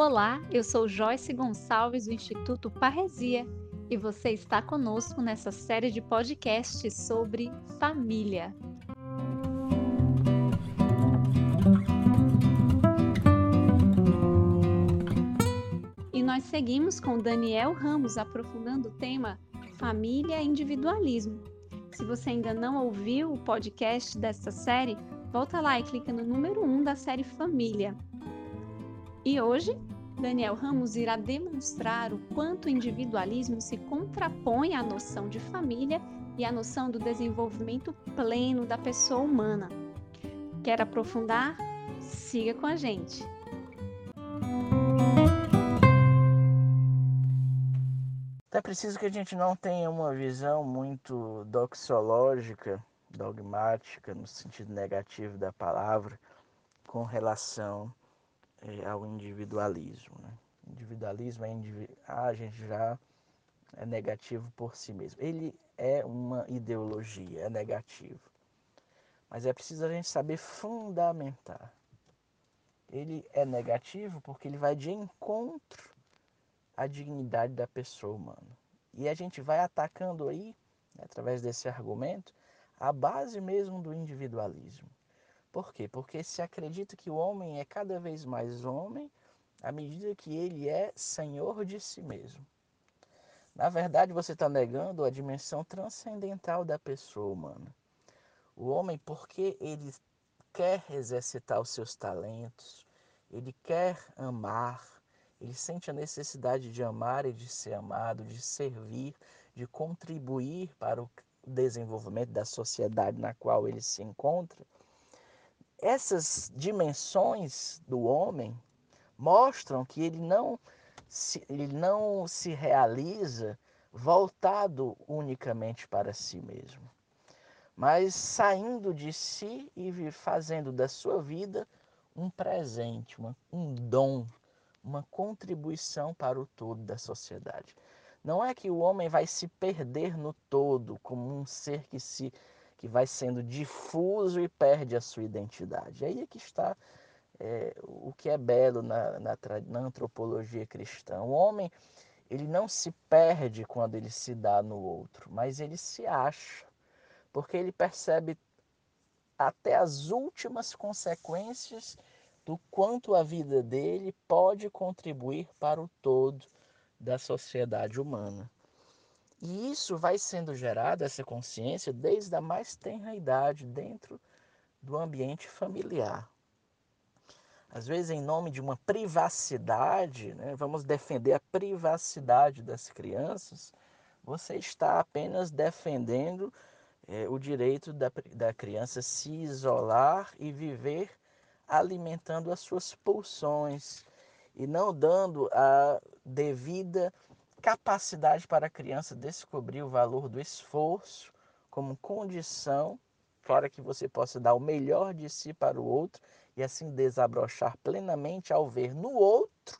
Olá, eu sou Joyce Gonçalves do Instituto Parresia e você está conosco nessa série de podcasts sobre família. E nós seguimos com Daniel Ramos aprofundando o tema Família e Individualismo. Se você ainda não ouviu o podcast dessa série, volta lá e clica no número 1 um da série Família. E hoje Daniel Ramos irá demonstrar o quanto o individualismo se contrapõe à noção de família e à noção do desenvolvimento pleno da pessoa humana. Quer aprofundar? Siga com a gente! É preciso que a gente não tenha uma visão muito doxológica, dogmática, no sentido negativo da palavra, com relação é, ao individualismo. Né? Individualismo é indivi ah, a gente já é negativo por si mesmo. Ele é uma ideologia, é negativo. Mas é preciso a gente saber fundamentar. Ele é negativo porque ele vai de encontro à dignidade da pessoa humana. E a gente vai atacando aí, através desse argumento, a base mesmo do individualismo. Por quê? Porque se acredita que o homem é cada vez mais homem à medida que ele é senhor de si mesmo. Na verdade, você está negando a dimensão transcendental da pessoa humana. O homem, porque ele quer exercitar os seus talentos, ele quer amar, ele sente a necessidade de amar e de ser amado, de servir, de contribuir para o desenvolvimento da sociedade na qual ele se encontra essas dimensões do homem mostram que ele não se, ele não se realiza voltado unicamente para si mesmo, mas saindo de si e fazendo da sua vida um presente, uma, um dom, uma contribuição para o todo da sociedade. Não é que o homem vai se perder no todo como um ser que se que vai sendo difuso e perde a sua identidade. Aí é que está é, o que é belo na, na, na, antropologia cristã. O homem ele não se perde quando ele se dá no outro, mas ele se acha, porque ele percebe até as últimas consequências do quanto a vida dele pode contribuir para o todo da sociedade humana. E isso vai sendo gerado, essa consciência, desde a mais tenra idade, dentro do ambiente familiar. Às vezes, em nome de uma privacidade, né, vamos defender a privacidade das crianças, você está apenas defendendo é, o direito da, da criança se isolar e viver alimentando as suas pulsões e não dando a devida capacidade para a criança descobrir o valor do esforço como condição para que você possa dar o melhor de si para o outro e assim desabrochar plenamente ao ver no outro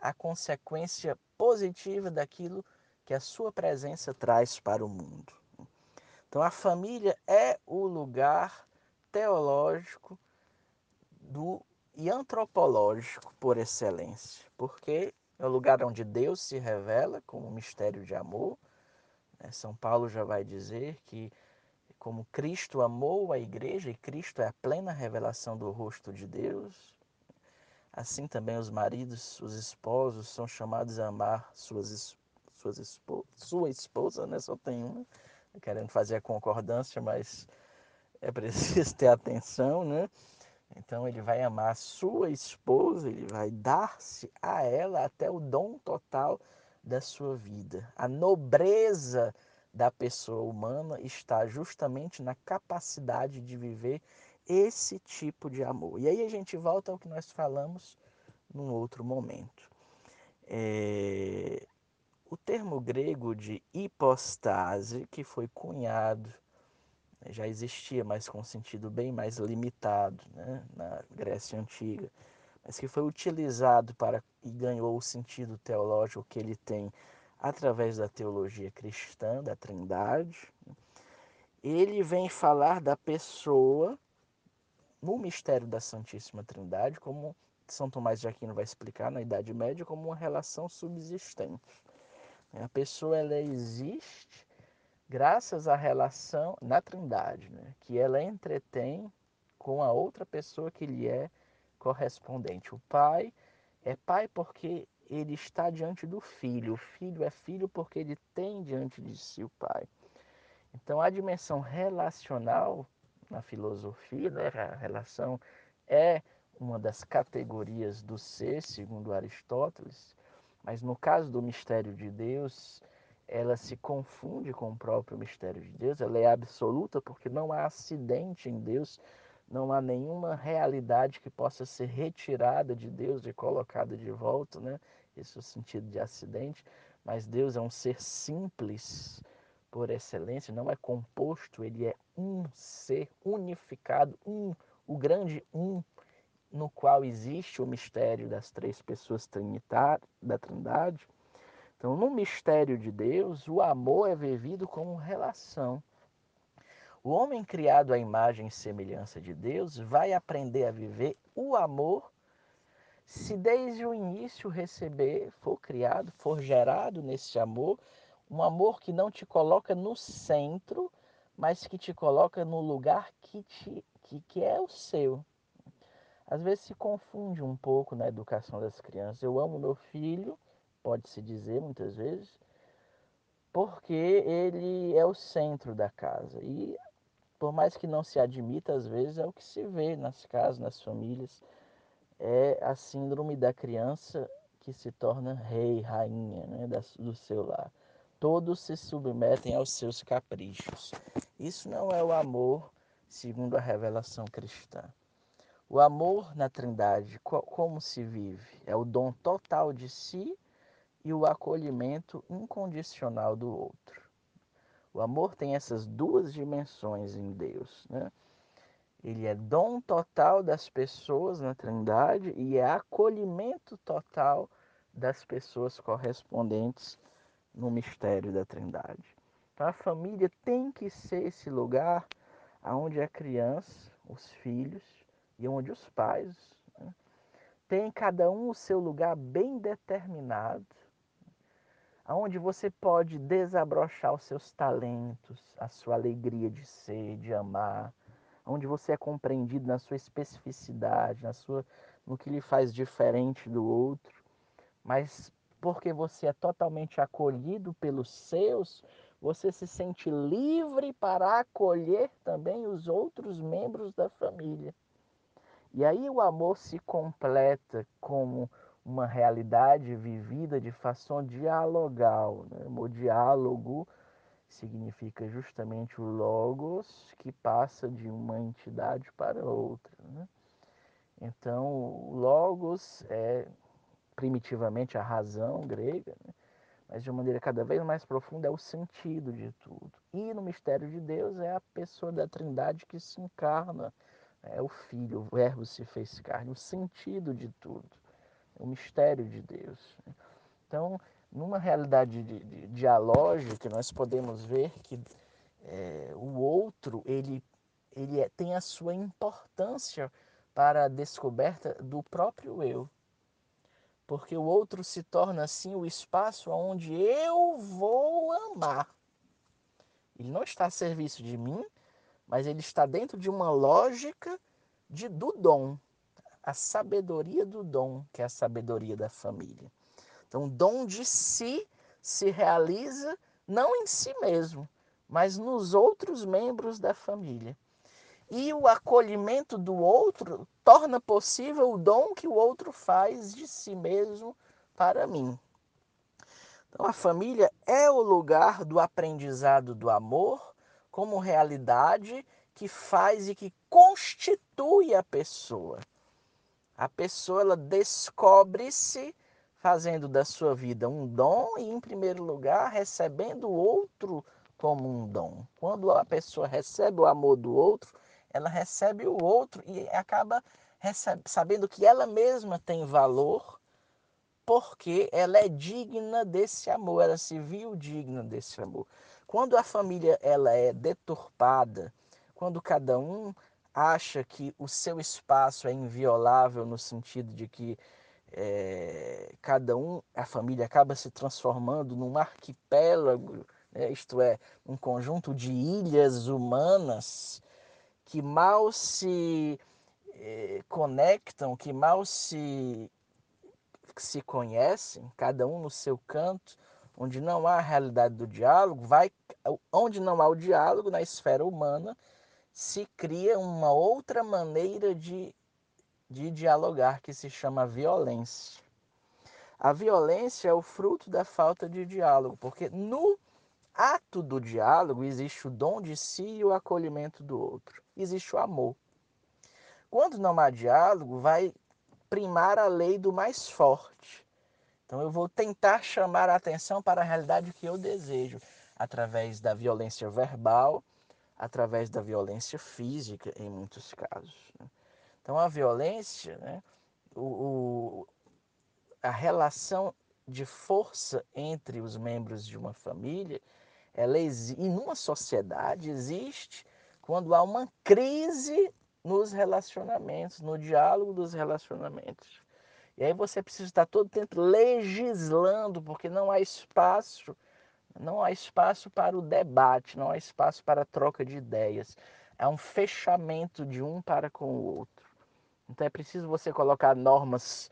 a consequência positiva daquilo que a sua presença traz para o mundo. Então a família é o lugar teológico do e antropológico por excelência, porque é o lugar onde Deus se revela como um mistério de amor. Né? São Paulo já vai dizer que, como Cristo amou a igreja, e Cristo é a plena revelação do rosto de Deus, assim também os maridos, os esposos, são chamados a amar suas, suas esposas, sua esposa, né? só tem uma, querendo fazer a concordância, mas é preciso ter atenção, né? Então ele vai amar a sua esposa, ele vai dar-se a ela até o dom total da sua vida. A nobreza da pessoa humana está justamente na capacidade de viver esse tipo de amor. E aí a gente volta ao que nós falamos num outro momento. É... O termo grego de hipostase, que foi cunhado já existia, mas com um sentido bem mais limitado né, na Grécia Antiga, mas que foi utilizado para e ganhou o sentido teológico que ele tem através da teologia cristã, da Trindade. Ele vem falar da pessoa no mistério da Santíssima Trindade como São Tomás de Aquino vai explicar na Idade Média como uma relação subsistente. A pessoa ela existe graças à relação na Trindade, né? que ela entretém com a outra pessoa que lhe é correspondente. O pai é pai porque ele está diante do filho, o filho é filho porque ele tem diante de si o pai. Então a dimensão relacional na filosofia, né, a relação é uma das categorias do ser, segundo Aristóteles, mas no caso do mistério de Deus, ela se confunde com o próprio mistério de Deus, ela é absoluta porque não há acidente em Deus, não há nenhuma realidade que possa ser retirada de Deus e colocada de volta, né? Esse é o sentido de acidente, mas Deus é um ser simples por excelência, não é composto, ele é um ser unificado, um, o grande um, no qual existe o mistério das três pessoas trinitárias da Trindade. Então, no mistério de Deus, o amor é vivido como relação. O homem criado à imagem e semelhança de Deus vai aprender a viver o amor se desde o início receber, for criado, for gerado nesse amor, um amor que não te coloca no centro, mas que te coloca no lugar que, te, que, que é o seu. Às vezes se confunde um pouco na educação das crianças. Eu amo meu filho, pode-se dizer muitas vezes, porque ele é o centro da casa. E por mais que não se admita, às vezes é o que se vê nas casas, nas famílias, é a síndrome da criança que se torna rei, rainha né, do seu lar. Todos se submetem aos seus caprichos. Isso não é o amor segundo a revelação cristã. O amor na Trindade, como se vive? É o dom total de si e o acolhimento incondicional do outro. O amor tem essas duas dimensões em Deus. Né? Ele é dom total das pessoas na Trindade e é acolhimento total das pessoas correspondentes no mistério da Trindade. Então, a família tem que ser esse lugar onde a criança, os filhos e onde os pais né, têm cada um o seu lugar bem determinado aonde você pode desabrochar os seus talentos, a sua alegria de ser, de amar, onde você é compreendido na sua especificidade, na sua no que lhe faz diferente do outro, mas porque você é totalmente acolhido pelos seus, você se sente livre para acolher também os outros membros da família. E aí o amor se completa como uma realidade vivida de fação dialogal. Né? O diálogo significa justamente o logos que passa de uma entidade para outra. Né? Então, o logos é primitivamente a razão grega, né? mas de uma maneira cada vez mais profunda é o sentido de tudo. E no mistério de Deus é a pessoa da Trindade que se encarna, é o Filho, o Verbo se fez carne, o sentido de tudo o mistério de Deus. Então, numa realidade de, de, dialógica, nós podemos ver que é, o outro ele, ele é, tem a sua importância para a descoberta do próprio eu. Porque o outro se torna assim o espaço onde eu vou amar. Ele não está a serviço de mim, mas ele está dentro de uma lógica de, do dom, a sabedoria do dom, que é a sabedoria da família. Então, o dom de si se realiza não em si mesmo, mas nos outros membros da família. E o acolhimento do outro torna possível o dom que o outro faz de si mesmo para mim. Então, a família é o lugar do aprendizado do amor como realidade que faz e que constitui a pessoa. A pessoa ela descobre-se fazendo da sua vida um dom e, em primeiro lugar, recebendo o outro como um dom. Quando a pessoa recebe o amor do outro, ela recebe o outro e acaba recebe, sabendo que ela mesma tem valor porque ela é digna desse amor, ela se viu digna desse amor. Quando a família ela é deturpada, quando cada um acha que o seu espaço é inviolável no sentido de que é, cada um, a família acaba se transformando num arquipélago, né? isto é, um conjunto de ilhas humanas que mal se eh, conectam, que mal se, se conhecem, cada um no seu canto, onde não há a realidade do diálogo, vai, onde não há o diálogo na esfera humana, se cria uma outra maneira de, de dialogar que se chama violência. A violência é o fruto da falta de diálogo, porque no ato do diálogo existe o dom de si e o acolhimento do outro, existe o amor. Quando não há diálogo, vai primar a lei do mais forte. Então eu vou tentar chamar a atenção para a realidade que eu desejo, através da violência verbal, através da violência física, em muitos casos. Né? Então, a violência, né, o, o, a relação de força entre os membros de uma família, ela existe, e numa sociedade existe quando há uma crise nos relacionamentos, no diálogo dos relacionamentos. E aí você precisa estar todo tempo legislando, porque não há espaço não há espaço para o debate, não há espaço para a troca de ideias. É um fechamento de um para com o outro. Então é preciso você colocar normas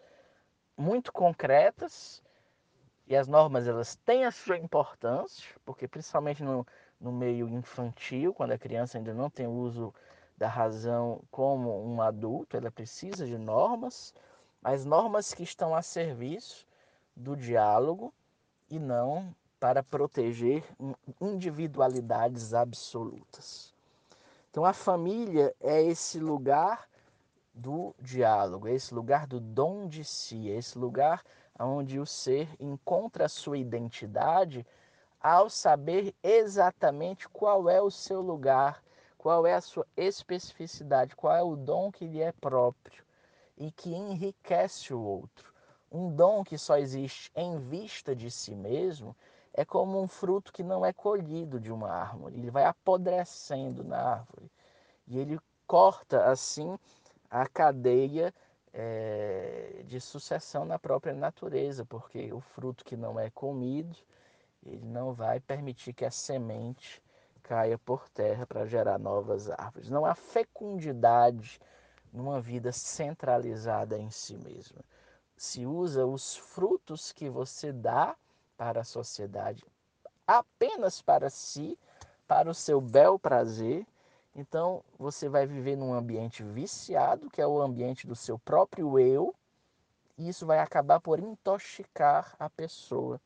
muito concretas e as normas elas têm a sua importância, porque principalmente no, no meio infantil, quando a criança ainda não tem uso da razão como um adulto, ela precisa de normas, mas normas que estão a serviço do diálogo e não para proteger individualidades absolutas. Então a família é esse lugar do diálogo, é esse lugar do dom de si, é esse lugar onde o ser encontra a sua identidade ao saber exatamente qual é o seu lugar, qual é a sua especificidade, qual é o dom que lhe é próprio e que enriquece o outro. Um dom que só existe em vista de si mesmo é como um fruto que não é colhido de uma árvore, ele vai apodrecendo na árvore e ele corta assim a cadeia é, de sucessão na própria natureza, porque o fruto que não é comido, ele não vai permitir que a semente caia por terra para gerar novas árvores. Não há fecundidade numa vida centralizada em si mesma. Se usa os frutos que você dá para a sociedade, apenas para si, para o seu bel prazer. Então você vai viver num ambiente viciado, que é o ambiente do seu próprio eu, e isso vai acabar por intoxicar a pessoa,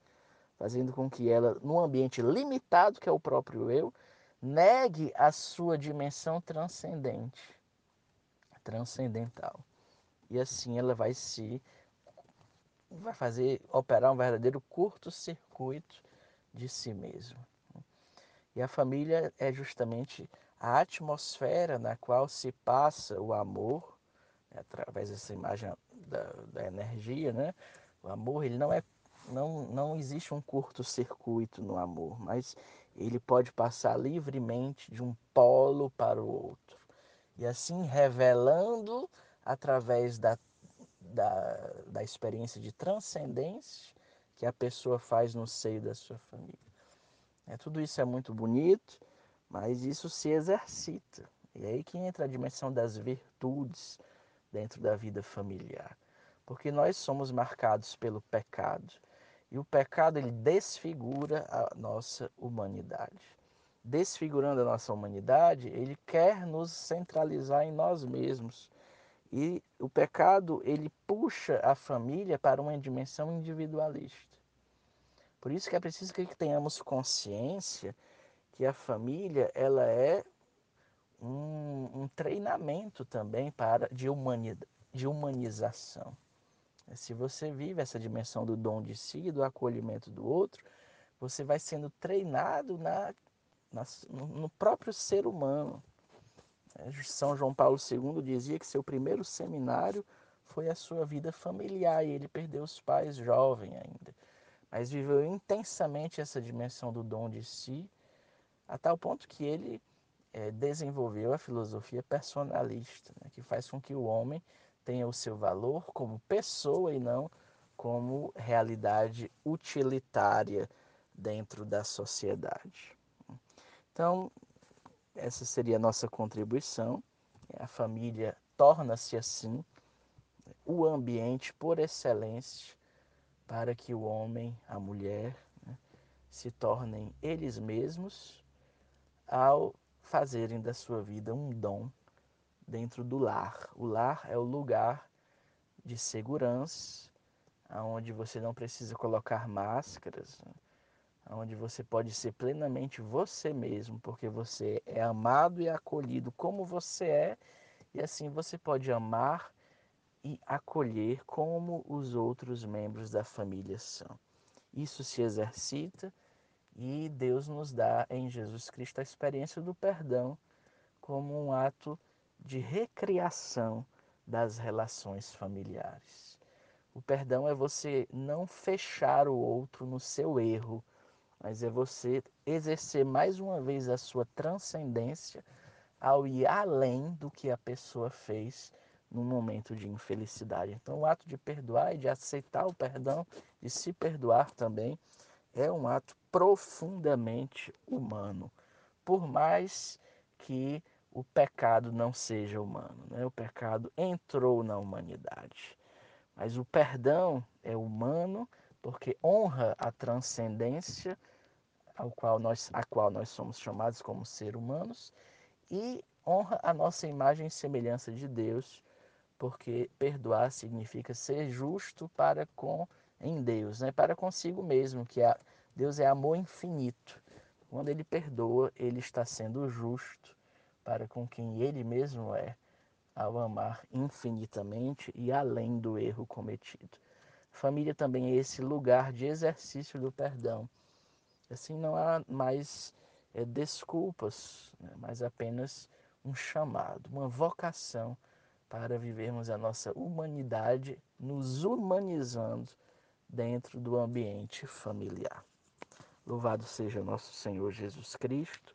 fazendo com que ela, num ambiente limitado, que é o próprio eu, negue a sua dimensão transcendente, transcendental. E assim ela vai se vai fazer operar um verdadeiro curto-circuito de si mesmo. E a família é justamente a atmosfera na qual se passa o amor, né, através dessa imagem da, da, energia, né? O amor, ele não é, não, não existe um curto-circuito no amor, mas ele pode passar livremente de um polo para o outro. E assim revelando através da da, da experiência de transcendência que a pessoa faz no seio da sua família. É, tudo isso é muito bonito, mas isso se exercita. E é aí que entra a dimensão das virtudes dentro da vida familiar. Porque nós somos marcados pelo pecado. E o pecado ele desfigura a nossa humanidade. Desfigurando a nossa humanidade, ele quer nos centralizar em nós mesmos e o pecado, ele puxa a família para uma dimensão individualista. Por isso que é preciso que tenhamos consciência que a família, ela é um, um treinamento também para de, humanidade, de humanização. Se você vive essa dimensão do dom de si, do acolhimento do outro, você vai sendo treinado na, na no próprio ser humano. São João Paulo II dizia que seu primeiro seminário foi a sua vida familiar e ele perdeu os pais jovem ainda, mas viveu intensamente essa dimensão do dom de si, a tal ponto que ele é, desenvolveu a filosofia personalista, né, que faz com que o homem tenha o seu valor como pessoa e não como realidade utilitária dentro da sociedade. Então, essa seria a nossa contribuição. A família torna-se assim o ambiente por excelência para que o homem, a mulher, né, se tornem eles mesmos ao fazerem da sua vida um dom dentro do lar. O lar é o lugar de segurança, onde você não precisa colocar máscaras, né? Onde você pode ser plenamente você mesmo, porque você é amado e acolhido como você é, e assim você pode amar e acolher como os outros membros da família são. Isso se exercita e Deus nos dá em Jesus Cristo a experiência do perdão como um ato de recriação das relações familiares. O perdão é você não fechar o outro no seu erro, mas é você exercer mais uma vez a sua transcendência ao ir além do que a pessoa fez no momento de infelicidade. Então, o ato de perdoar e de aceitar o perdão, de se perdoar também, é um ato profundamente humano, por mais que o pecado não seja humano. Né? O pecado entrou na humanidade. Mas o perdão é humano porque honra a transcendência ao qual nós, a qual nós somos chamados como seres humanos e honra a nossa imagem e semelhança de Deus, porque perdoar significa ser justo para com em Deus, né? para consigo mesmo, que a, Deus é amor infinito. Quando ele perdoa, ele está sendo justo para com quem ele mesmo é, ao amar infinitamente e além do erro cometido. Família também é esse lugar de exercício do perdão. Assim não há mais é, desculpas, né? mas apenas um chamado, uma vocação para vivermos a nossa humanidade, nos humanizando dentro do ambiente familiar. Louvado seja nosso Senhor Jesus Cristo,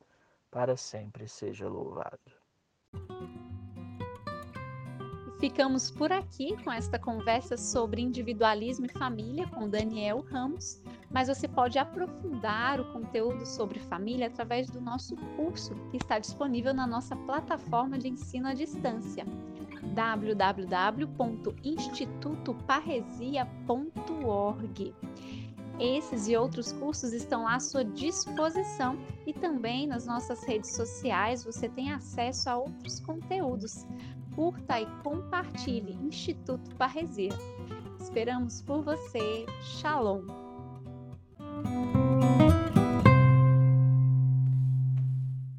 para sempre seja louvado. Ficamos por aqui com esta conversa sobre individualismo e família com Daniel Ramos, mas você pode aprofundar o conteúdo sobre família através do nosso curso, que está disponível na nossa plataforma de ensino à distância www.institutoparresia.org. Esses e outros cursos estão à sua disposição e também nas nossas redes sociais você tem acesso a outros conteúdos. Curta e compartilhe Instituto Parresia. Esperamos por você. Shalom!